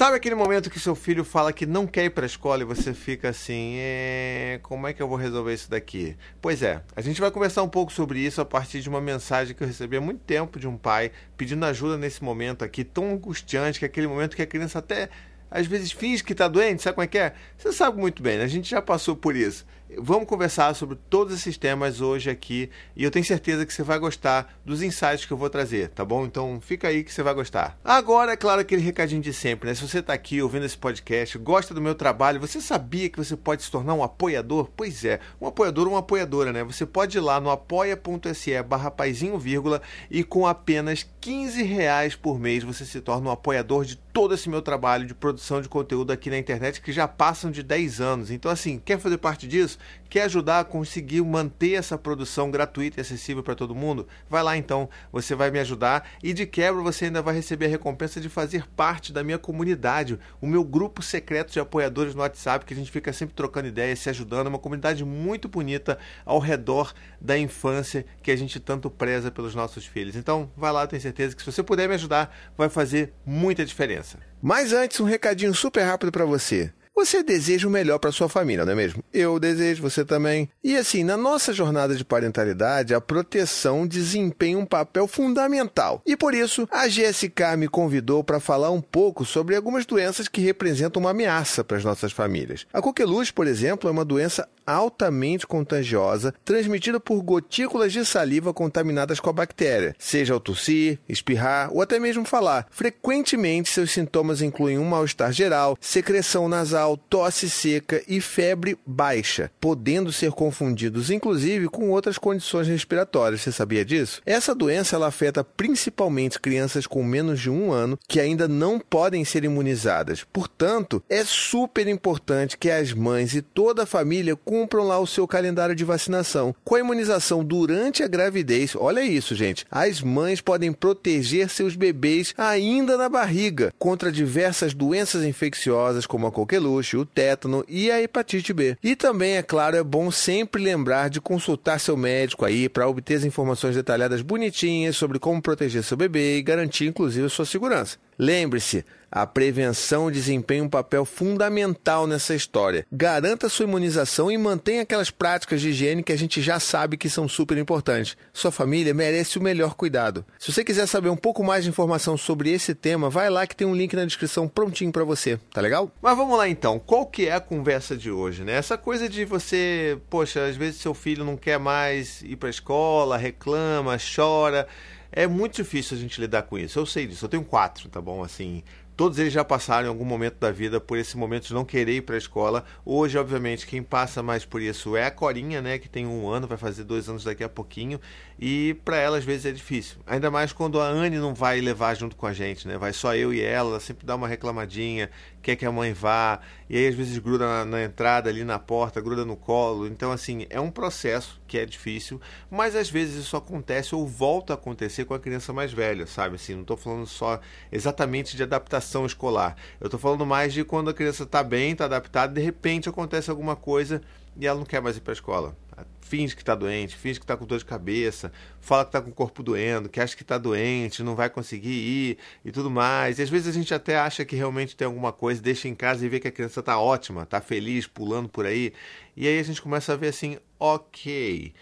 Sabe aquele momento que seu filho fala que não quer ir para a escola e você fica assim, é... como é que eu vou resolver isso daqui? Pois é, a gente vai conversar um pouco sobre isso a partir de uma mensagem que eu recebi há muito tempo de um pai pedindo ajuda nesse momento aqui tão angustiante, que é aquele momento que a criança até às vezes finge que está doente, sabe como é que é? Você sabe muito bem, né? a gente já passou por isso. Vamos conversar sobre todos esses temas hoje aqui e eu tenho certeza que você vai gostar dos insights que eu vou trazer, tá bom? Então fica aí que você vai gostar. Agora, é claro, aquele recadinho de sempre, né? Se você está aqui ouvindo esse podcast, gosta do meu trabalho, você sabia que você pode se tornar um apoiador? Pois é, um apoiador ou uma apoiadora, né? Você pode ir lá no apoia.se barra paizinho, vírgula, e com apenas 15 reais por mês você se torna um apoiador de todo esse meu trabalho de produção de conteúdo aqui na internet que já passam de 10 anos. Então, assim, quer fazer parte disso? Quer ajudar a conseguir manter essa produção gratuita e acessível para todo mundo? Vai lá então, você vai me ajudar e de quebra você ainda vai receber a recompensa de fazer parte da minha comunidade, o meu grupo secreto de apoiadores no WhatsApp, que a gente fica sempre trocando ideias, se ajudando. É uma comunidade muito bonita ao redor da infância que a gente tanto preza pelos nossos filhos. Então, vai lá, tenho certeza que se você puder me ajudar, vai fazer muita diferença. Mas antes, um recadinho super rápido para você. Você deseja o melhor para sua família, não é mesmo? Eu desejo, você também. E assim, na nossa jornada de parentalidade, a proteção desempenha um papel fundamental. E por isso, a GSK me convidou para falar um pouco sobre algumas doenças que representam uma ameaça para as nossas famílias. A coqueluche, por exemplo, é uma doença altamente contagiosa, transmitida por gotículas de saliva contaminadas com a bactéria, seja ao tossir, espirrar ou até mesmo falar. Frequentemente, seus sintomas incluem um mal-estar geral, secreção nasal, tosse seca e febre baixa, podendo ser confundidos inclusive com outras condições respiratórias. Você sabia disso? Essa doença ela afeta principalmente crianças com menos de um ano que ainda não podem ser imunizadas. Portanto, é super importante que as mães e toda a família cumpram lá o seu calendário de vacinação. Com a imunização durante a gravidez, olha isso, gente. As mães podem proteger seus bebês ainda na barriga contra diversas doenças infecciosas como a coqueluche, o tétano e a hepatite B. E também, é claro, é bom sempre lembrar de consultar seu médico aí para obter as informações detalhadas bonitinhas sobre como proteger seu bebê e garantir inclusive sua segurança. Lembre-se, a prevenção desempenha um papel fundamental nessa história. Garanta sua imunização e mantenha aquelas práticas de higiene que a gente já sabe que são super importantes. Sua família merece o melhor cuidado. Se você quiser saber um pouco mais de informação sobre esse tema, vai lá que tem um link na descrição prontinho para você, tá legal? Mas vamos lá então, qual que é a conversa de hoje, né? Essa coisa de você, poxa, às vezes seu filho não quer mais ir para a escola, reclama, chora. É muito difícil a gente lidar com isso. Eu sei disso. Eu tenho quatro, tá bom? Assim, Todos eles já passaram em algum momento da vida por esse momento de não querer ir para a escola. Hoje, obviamente, quem passa mais por isso é a Corinha, né, que tem um ano, vai fazer dois anos daqui a pouquinho. E para ela, às vezes, é difícil. Ainda mais quando a Anne não vai levar junto com a gente, né? Vai só eu e ela, ela sempre dá uma reclamadinha, quer que a mãe vá. E aí, às vezes, gruda na, na entrada, ali na porta, gruda no colo. Então, assim, é um processo que é difícil, mas às vezes isso acontece ou volta a acontecer com a criança mais velha, sabe? Assim, não estou falando só exatamente de adaptação escolar. Eu estou falando mais de quando a criança está bem, está adaptada, de repente acontece alguma coisa e ela não quer mais ir para a escola finge que está doente, finge que está com dor de cabeça, fala que está com o corpo doendo, que acha que está doente, não vai conseguir ir e tudo mais. E às vezes a gente até acha que realmente tem alguma coisa, deixa em casa e vê que a criança está ótima, está feliz, pulando por aí. E aí a gente começa a ver assim, ok.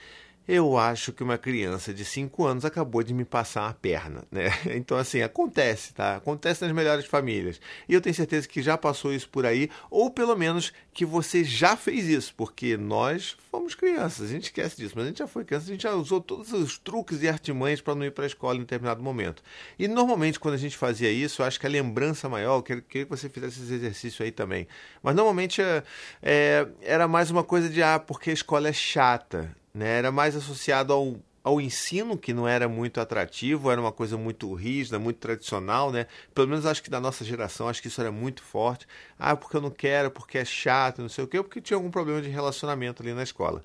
Eu acho que uma criança de 5 anos acabou de me passar uma perna, né? Então, assim, acontece, tá? Acontece nas melhores famílias. E eu tenho certeza que já passou isso por aí, ou pelo menos que você já fez isso, porque nós fomos crianças, a gente esquece disso, mas a gente já foi criança, a gente já usou todos os truques e artimanhas para não ir para a escola em determinado momento. E normalmente, quando a gente fazia isso, eu acho que a lembrança maior, eu queria que você fizesse esse exercício aí também. Mas normalmente é, é, era mais uma coisa de, ah, porque a escola é chata né? Era mais associado ao, ao ensino, que não era muito atrativo, era uma coisa muito rígida, muito tradicional, né? Pelo menos acho que da nossa geração, acho que isso era muito forte. Ah, porque eu não quero, porque é chato, não sei o quê, porque tinha algum problema de relacionamento ali na escola.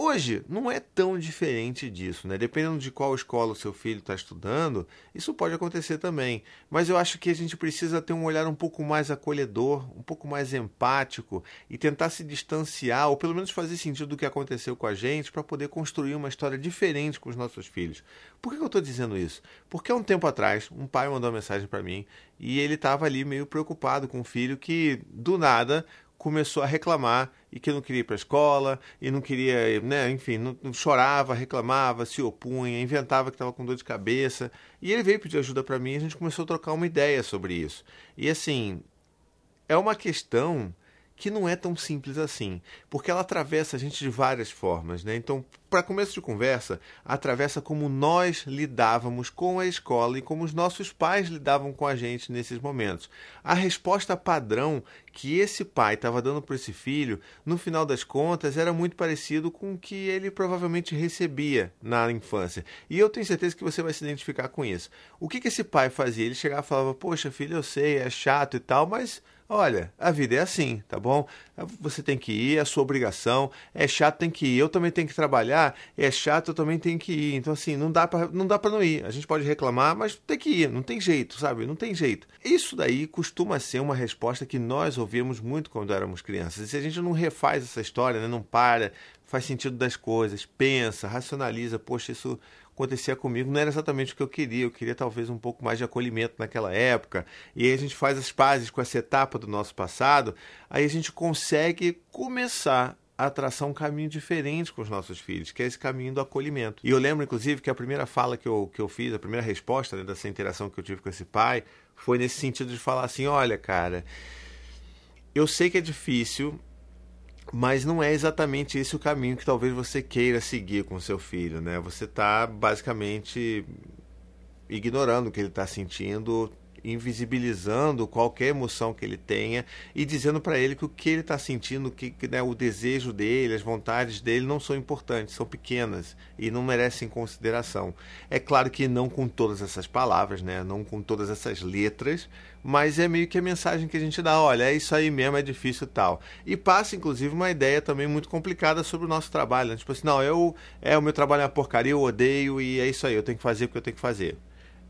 Hoje não é tão diferente disso, né? Dependendo de qual escola o seu filho está estudando, isso pode acontecer também. Mas eu acho que a gente precisa ter um olhar um pouco mais acolhedor, um pouco mais empático e tentar se distanciar, ou pelo menos fazer sentido do que aconteceu com a gente, para poder construir uma história diferente com os nossos filhos. Por que eu estou dizendo isso? Porque há um tempo atrás, um pai mandou uma mensagem para mim e ele estava ali meio preocupado com o filho que, do nada, começou a reclamar e que não queria ir para a escola e não queria, né, enfim, não, não chorava, reclamava, se opunha, inventava que estava com dor de cabeça. E ele veio pedir ajuda para mim e a gente começou a trocar uma ideia sobre isso. E assim, é uma questão que não é tão simples assim, porque ela atravessa a gente de várias formas, né? Então, para começo de conversa, atravessa como nós lidávamos com a escola e como os nossos pais lidavam com a gente nesses momentos. A resposta padrão que esse pai estava dando para esse filho, no final das contas, era muito parecido com o que ele provavelmente recebia na infância. E eu tenho certeza que você vai se identificar com isso. O que, que esse pai fazia? Ele chegava e falava: Poxa, filho, eu sei, é chato e tal, mas Olha, a vida é assim, tá bom? Você tem que ir, é a sua obrigação. É chato, tem que ir. Eu também tenho que trabalhar. É chato, eu também tenho que ir. Então, assim, não dá para não dá para não ir. A gente pode reclamar, mas tem que ir. Não tem jeito, sabe? Não tem jeito. Isso daí costuma ser uma resposta que nós ouvimos muito quando éramos crianças. E se a gente não refaz essa história, né? não para, faz sentido das coisas, pensa, racionaliza, poxa, isso acontecia comigo não era exatamente o que eu queria. Eu queria talvez um pouco mais de acolhimento naquela época. E aí a gente faz as pazes com essa etapa do nosso passado, aí a gente consegue começar a traçar um caminho diferente com os nossos filhos, que é esse caminho do acolhimento. E eu lembro, inclusive, que a primeira fala que eu, que eu fiz, a primeira resposta né, dessa interação que eu tive com esse pai, foi nesse sentido de falar assim: olha, cara, eu sei que é difícil, mas não é exatamente esse o caminho que talvez você queira seguir com seu filho, né? Você está basicamente ignorando o que ele está sentindo, invisibilizando qualquer emoção que ele tenha e dizendo para ele que o que ele está sentindo, que né, o desejo dele, as vontades dele não são importantes, são pequenas e não merecem consideração. É claro que não com todas essas palavras, né, não com todas essas letras, mas é meio que a mensagem que a gente dá, olha, é isso aí mesmo, é difícil tal. E passa, inclusive, uma ideia também muito complicada sobre o nosso trabalho. Né? Tipo assim, não, eu, é, o meu trabalho é uma porcaria, eu odeio e é isso aí, eu tenho que fazer o que eu tenho que fazer.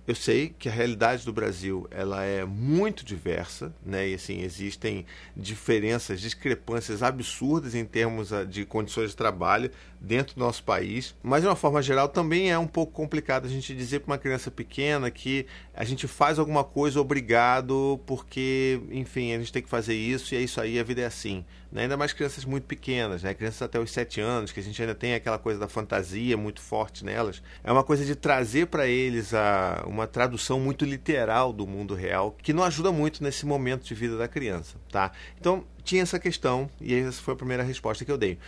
Eu sei que a realidade do Brasil ela é muito diversa, né? E assim existem diferenças, discrepâncias absurdas em termos ah, de condições de trabalho dentro do nosso país. Mas de uma forma geral também é um pouco complicado a gente dizer para uma criança pequena que a gente faz alguma coisa obrigado porque, enfim, a gente tem que fazer isso e é isso aí, a vida é assim. Né? Ainda mais crianças muito pequenas, né? crianças até os 7 anos, que a gente ainda tem aquela coisa da fantasia muito forte nelas. É uma coisa de trazer para eles a, uma tradução muito literal do mundo real, que não ajuda muito nesse momento de vida da criança. Tá? Então, tinha essa questão e essa foi a primeira resposta que eu dei.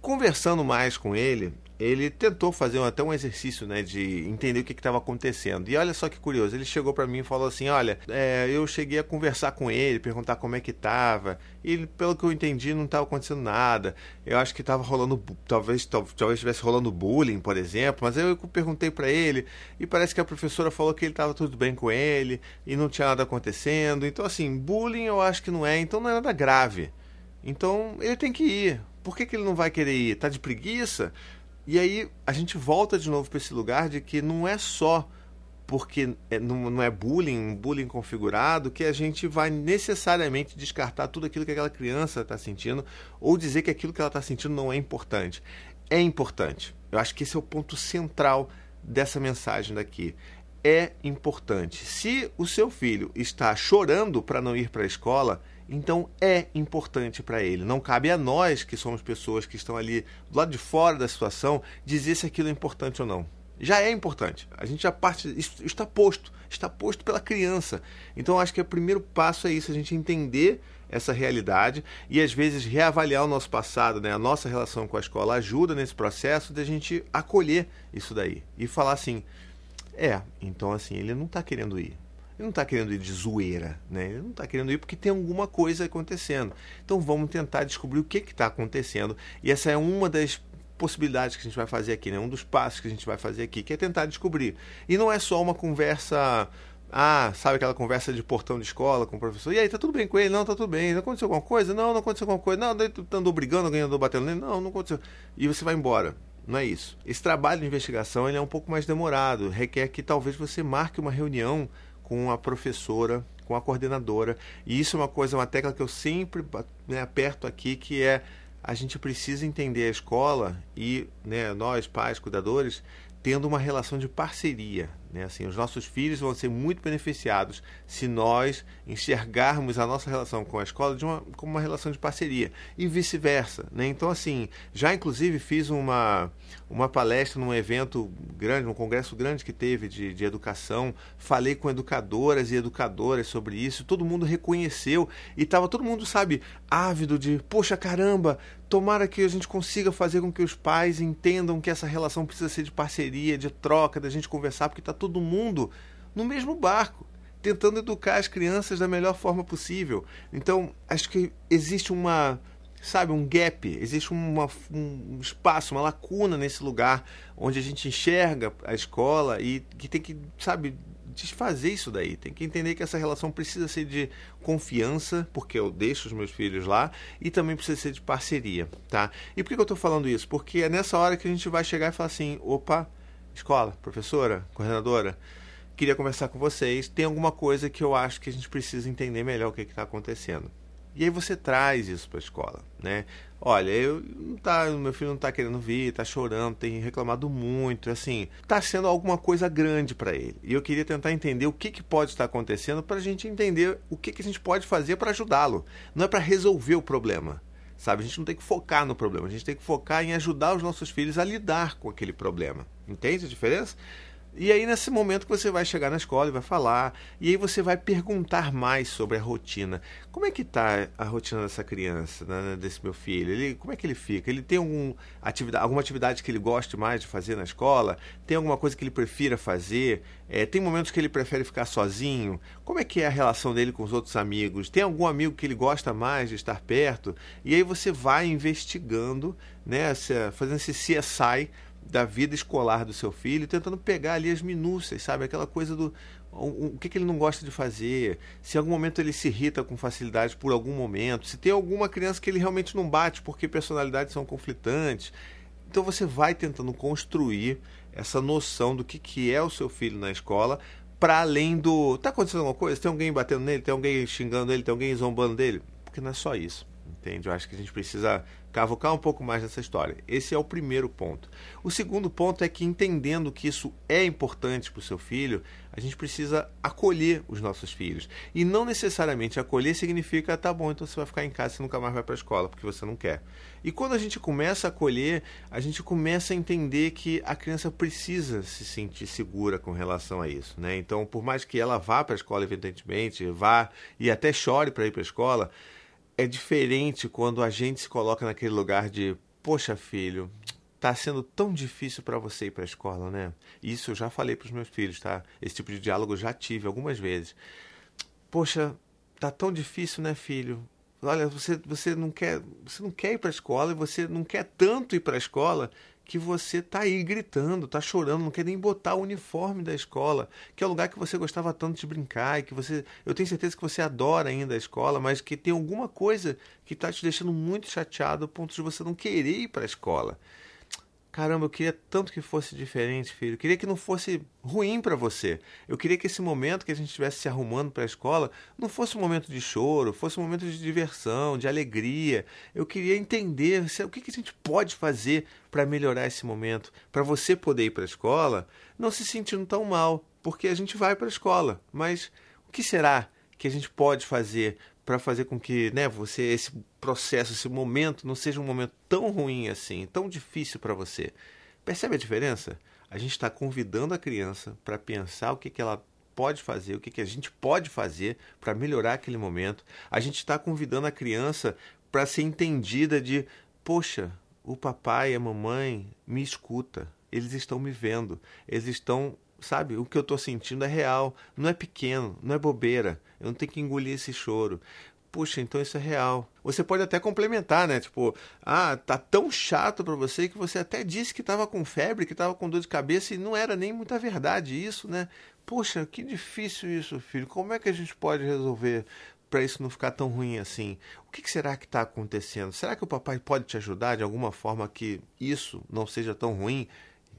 Conversando mais com ele, ele tentou fazer até um exercício né, de entender o que estava acontecendo. E olha só que curioso, ele chegou para mim e falou assim: Olha, é, eu cheguei a conversar com ele, perguntar como é que estava. E pelo que eu entendi, não estava acontecendo nada. Eu acho que estava rolando, talvez talvez estivesse rolando bullying, por exemplo. Mas eu perguntei para ele e parece que a professora falou que ele estava tudo bem com ele e não tinha nada acontecendo. Então, assim, bullying eu acho que não é, então não é nada grave. Então ele tem que ir. Por que, que ele não vai querer ir? Tá de preguiça? E aí a gente volta de novo para esse lugar de que não é só porque é, não, é bullying, um bullying configurado, que a gente vai necessariamente descartar tudo aquilo que aquela criança está sentindo ou dizer que aquilo que ela está sentindo não é importante. É importante. Eu acho que esse é o ponto central dessa mensagem daqui. É importante. Se o seu filho está chorando para não ir para a escola, então é importante para ele. Não cabe a nós, que somos pessoas que estão ali do lado de fora da situação, dizer se aquilo é importante ou não. Já é importante. A gente já parte. Isso está posto. Está posto pela criança. Então acho que o primeiro passo é isso, a gente entender essa realidade e às vezes reavaliar o nosso passado, né? a nossa relação com a escola ajuda nesse processo de a gente acolher isso daí e falar assim: é, então assim, ele não está querendo ir ele não está querendo ir de zoeira, né? Ele não está querendo ir porque tem alguma coisa acontecendo. Então vamos tentar descobrir o que está acontecendo. E essa é uma das possibilidades que a gente vai fazer aqui, né? Um dos passos que a gente vai fazer aqui, que é tentar descobrir. E não é só uma conversa Ah, sabe aquela conversa de portão de escola com o professor? E aí, tá tudo bem com ele? Não, tá tudo bem. Não aconteceu alguma coisa? Não, não aconteceu alguma coisa. Não, tu andou brigando, alguém andou batendo nele? Não, não aconteceu. E você vai embora. Não é isso. Esse trabalho de investigação ele é um pouco mais demorado. Requer que talvez você marque uma reunião com a professora, com a coordenadora. E isso é uma coisa, uma tecla que eu sempre né, aperto aqui, que é a gente precisa entender a escola e né, nós, pais, cuidadores, tendo uma relação de parceria. Né? Assim, os nossos filhos vão ser muito beneficiados se nós enxergarmos a nossa relação com a escola de uma, como uma relação de parceria e vice-versa. Né? Então, assim, já inclusive fiz uma, uma palestra num evento grande, num congresso grande que teve de, de educação, falei com educadoras e educadoras sobre isso, todo mundo reconheceu e estava todo mundo, sabe, ávido de, poxa caramba, tomara que a gente consiga fazer com que os pais entendam que essa relação precisa ser de parceria, de troca, da gente conversar, porque está todo mundo no mesmo barco, tentando educar as crianças da melhor forma possível. Então, acho que existe uma, sabe, um gap, existe uma, um espaço, uma lacuna nesse lugar onde a gente enxerga a escola e que tem que, sabe, desfazer isso daí. Tem que entender que essa relação precisa ser de confiança, porque eu deixo os meus filhos lá, e também precisa ser de parceria, tá? E por que eu estou falando isso? Porque é nessa hora que a gente vai chegar e falar assim, opa, escola, professora, coordenadora, queria conversar com vocês. Tem alguma coisa que eu acho que a gente precisa entender melhor o que está acontecendo. E aí você traz isso para a escola, né? Olha, eu não tá, meu filho não está querendo vir, está chorando, tem reclamado muito, assim, está sendo alguma coisa grande para ele. E eu queria tentar entender o que, que pode estar acontecendo para a gente entender o que, que a gente pode fazer para ajudá-lo. Não é para resolver o problema, sabe? A gente não tem que focar no problema, a gente tem que focar em ajudar os nossos filhos a lidar com aquele problema. Entende a diferença? E aí, nesse momento que você vai chegar na escola e vai falar, e aí você vai perguntar mais sobre a rotina. Como é que está a rotina dessa criança, né, desse meu filho? Ele, como é que ele fica? Ele tem algum atividade, alguma atividade que ele goste mais de fazer na escola? Tem alguma coisa que ele prefira fazer? É, tem momentos que ele prefere ficar sozinho? Como é que é a relação dele com os outros amigos? Tem algum amigo que ele gosta mais de estar perto? E aí você vai investigando, né, fazendo esse CSI da vida escolar do seu filho, tentando pegar ali as minúcias, sabe? Aquela coisa do o, que, que, ele não gosta de fazer, se em algum momento ele se irrita com facilidade por algum momento, se tem alguma criança que ele realmente não bate porque personalidades são conflitantes. Então você vai tentando construir essa noção do que, que é o seu filho na escola, para além do. Tá acontecendo alguma coisa? Tem alguém batendo nele? Tem alguém xingando ele? Tem alguém zombando dele? Porque não é só isso. Entende? Eu acho que a gente precisa cavocar um pouco mais nessa história. Esse é o primeiro ponto. O segundo ponto é que, entendendo que isso é importante para o seu filho, a gente precisa acolher os nossos filhos. E não necessariamente acolher significa, tá bom, então você vai ficar em casa e nunca mais vai para a escola, porque você não quer. E quando a gente começa a acolher, a gente começa a entender que a criança precisa se sentir segura com relação a isso. Né? Então, por mais que ela vá para a escola, evidentemente, vá e até chore para ir para a escola é diferente quando a gente se coloca naquele lugar de, poxa, filho, tá sendo tão difícil para você ir para a escola, né? Isso eu já falei para os meus filhos, tá? Esse tipo de diálogo eu já tive algumas vezes. Poxa, tá tão difícil, né, filho? Olha, você, você não quer, você não quer ir para a escola e você não quer tanto ir para a escola que você tá aí gritando, tá chorando, não quer nem botar o uniforme da escola, que é o lugar que você gostava tanto de brincar e que você, eu tenho certeza que você adora ainda a escola, mas que tem alguma coisa que está te deixando muito chateado, a ponto de você não querer ir para a escola. Caramba, eu queria tanto que fosse diferente, filho. Eu queria que não fosse ruim para você. Eu queria que esse momento que a gente estivesse se arrumando para a escola não fosse um momento de choro, fosse um momento de diversão, de alegria. Eu queria entender o que, que a gente pode fazer para melhorar esse momento, para você poder ir para a escola não se sentindo tão mal, porque a gente vai para a escola. Mas o que será que a gente pode fazer para fazer com que né, você esse processo, esse momento não seja um momento tão ruim assim, tão difícil para você. Percebe a diferença? A gente está convidando a criança para pensar o que, que ela pode fazer, o que, que a gente pode fazer para melhorar aquele momento. A gente está convidando a criança para ser entendida de, poxa, o papai e a mamãe me escuta, eles estão me vendo, eles estão sabe? O que eu estou sentindo é real, não é pequeno, não é bobeira. Eu não tenho que engolir esse choro. Puxa, então isso é real. Você pode até complementar, né? Tipo, ah, tá tão chato para você que você até disse que estava com febre, que estava com dor de cabeça e não era nem muita verdade isso, né? Poxa, que difícil isso, filho. Como é que a gente pode resolver para isso não ficar tão ruim assim? O que será que está acontecendo? Será que o papai pode te ajudar de alguma forma que isso não seja tão ruim?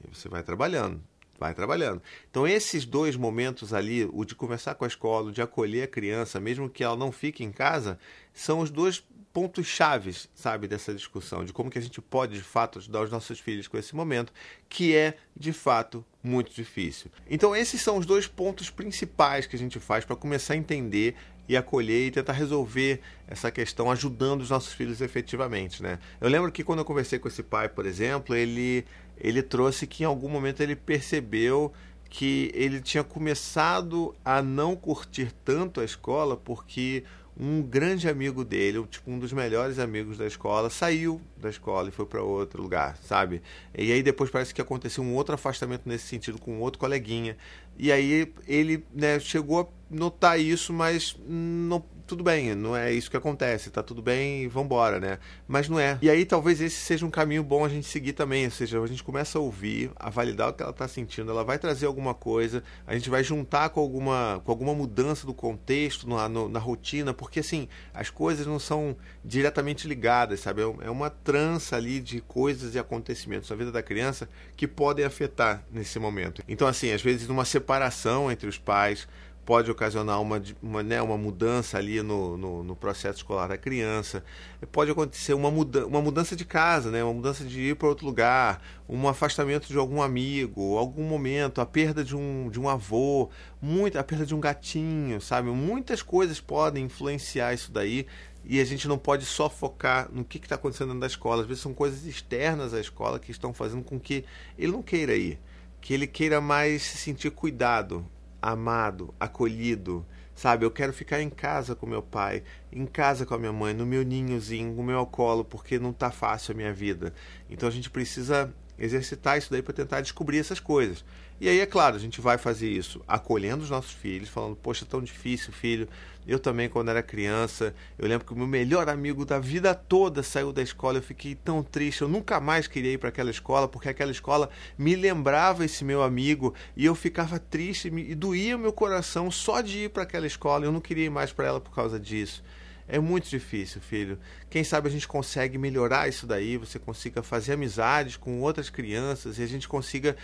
E você vai trabalhando vai trabalhando. Então, esses dois momentos ali, o de conversar com a escola, o de acolher a criança, mesmo que ela não fique em casa, são os dois pontos chaves, sabe, dessa discussão, de como que a gente pode, de fato, ajudar os nossos filhos com esse momento, que é, de fato, muito difícil. Então, esses são os dois pontos principais que a gente faz para começar a entender e acolher e tentar resolver essa questão ajudando os nossos filhos efetivamente, né? Eu lembro que quando eu conversei com esse pai, por exemplo, ele ele trouxe que em algum momento ele percebeu que ele tinha começado a não curtir tanto a escola porque um grande amigo dele, tipo um dos melhores amigos da escola, saiu da escola e foi para outro lugar, sabe? E aí depois parece que aconteceu um outro afastamento nesse sentido com outro coleguinha. E aí ele né, chegou a notar isso, mas não, tudo bem, não é isso que acontece, tá tudo bem vambora, né? Mas não é. E aí talvez esse seja um caminho bom a gente seguir também, ou seja, a gente começa a ouvir, a validar o que ela tá sentindo, ela vai trazer alguma coisa, a gente vai juntar com alguma, com alguma mudança do contexto, na, no, na rotina, porque assim, as coisas não são diretamente ligadas, sabe? É, é uma trança ali de coisas e acontecimentos na vida da criança que podem afetar nesse momento. Então, assim, às vezes numa separação entre os pais, pode ocasionar uma, uma, né, uma mudança ali no, no, no, processo escolar da criança. Pode acontecer uma, muda, uma mudança de casa, né, uma mudança de ir para outro lugar, um afastamento de algum amigo, algum momento, a perda de um, de um avô, muito, a perda de um gatinho, sabe? Muitas coisas podem influenciar isso daí e a gente não pode só focar no que está acontecendo dentro da escola. Às vezes são coisas externas à escola que estão fazendo com que ele não queira ir, que ele queira mais se sentir cuidado, amado, acolhido, sabe? Eu quero ficar em casa com meu pai, em casa com a minha mãe, no meu ninhozinho, no meu colo, porque não tá fácil a minha vida. Então a gente precisa exercitar isso daí para tentar descobrir essas coisas. E aí, é claro, a gente vai fazer isso acolhendo os nossos filhos, falando, poxa, tão difícil, filho. Eu também, quando era criança, eu lembro que o meu melhor amigo da vida toda saiu da escola. Eu fiquei tão triste, eu nunca mais queria ir para aquela escola, porque aquela escola me lembrava esse meu amigo e eu ficava triste e doía o meu coração só de ir para aquela escola. Eu não queria ir mais para ela por causa disso. É muito difícil, filho. Quem sabe a gente consegue melhorar isso daí, você consiga fazer amizades com outras crianças e a gente consiga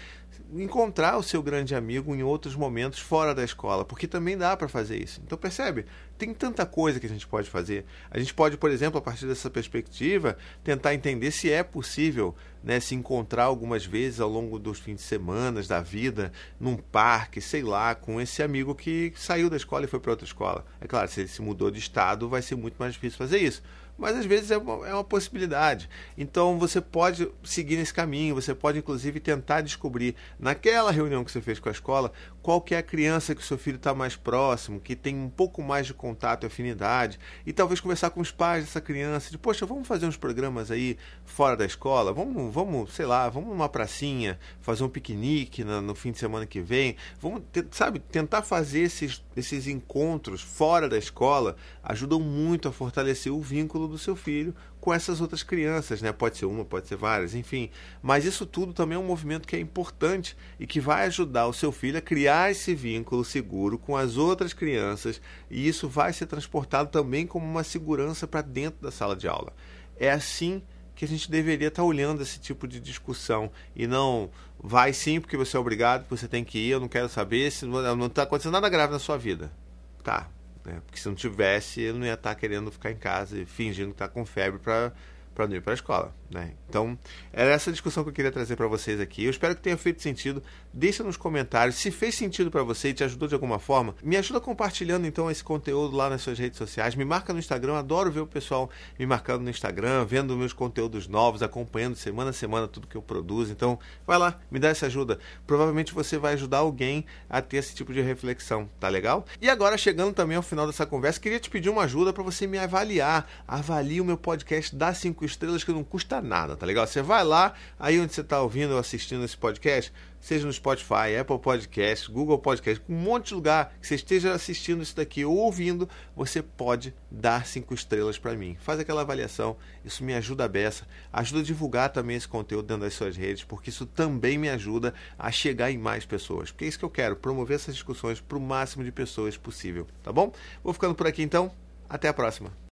encontrar o seu grande amigo em outros momentos fora da escola, porque também dá para fazer isso. Então percebe? Tem tanta coisa que a gente pode fazer. A gente pode, por exemplo, a partir dessa perspectiva, tentar entender se é possível né, se encontrar algumas vezes ao longo dos fins de semana, da vida, num parque, sei lá, com esse amigo que saiu da escola e foi para outra escola. É claro, se ele se mudou de estado, vai ser muito mais difícil fazer isso mas às vezes é uma, é uma possibilidade. Então você pode seguir nesse caminho, você pode inclusive tentar descobrir naquela reunião que você fez com a escola qual que é a criança que o seu filho está mais próximo, que tem um pouco mais de contato e afinidade, e talvez conversar com os pais dessa criança, de poxa, vamos fazer uns programas aí fora da escola, vamos, vamos, sei lá, vamos numa pracinha, fazer um piquenique no, no fim de semana que vem, vamos, sabe, tentar fazer esses, esses encontros fora da escola ajudam muito a fortalecer o vínculo do seu filho com essas outras crianças, né? Pode ser uma, pode ser várias, enfim. Mas isso tudo também é um movimento que é importante e que vai ajudar o seu filho a criar esse vínculo seguro com as outras crianças e isso vai ser transportado também como uma segurança para dentro da sala de aula. É assim que a gente deveria estar olhando esse tipo de discussão e não vai sim porque você é obrigado, você tem que ir, eu não quero saber, se não está acontecendo nada grave na sua vida. Tá, né? Porque se não tivesse, ele não ia estar querendo ficar em casa e fingindo que está com febre para para não ir para a escola. Né? Então, era essa discussão que eu queria trazer para vocês aqui. Eu espero que tenha feito sentido. Deixa nos comentários se fez sentido para você e te ajudou de alguma forma. Me ajuda compartilhando então esse conteúdo lá nas suas redes sociais. Me marca no Instagram. Adoro ver o pessoal me marcando no Instagram, vendo meus conteúdos novos, acompanhando semana a semana tudo que eu produzo. Então, vai lá, me dá essa ajuda. Provavelmente você vai ajudar alguém a ter esse tipo de reflexão, tá legal? E agora, chegando também ao final dessa conversa, queria te pedir uma ajuda para você me avaliar. Avalie o meu podcast da 5 cinco estrelas que não custa nada, tá legal? Você vai lá, aí onde você está ouvindo ou assistindo esse podcast, seja no Spotify, Apple Podcast, Google Podcast, um monte de lugar que você esteja assistindo isso daqui ou ouvindo, você pode dar cinco estrelas para mim. Faz aquela avaliação, isso me ajuda a beça, ajuda a divulgar também esse conteúdo dentro das suas redes, porque isso também me ajuda a chegar em mais pessoas. Porque é isso que eu quero, promover essas discussões para o máximo de pessoas possível, tá bom? Vou ficando por aqui então, até a próxima.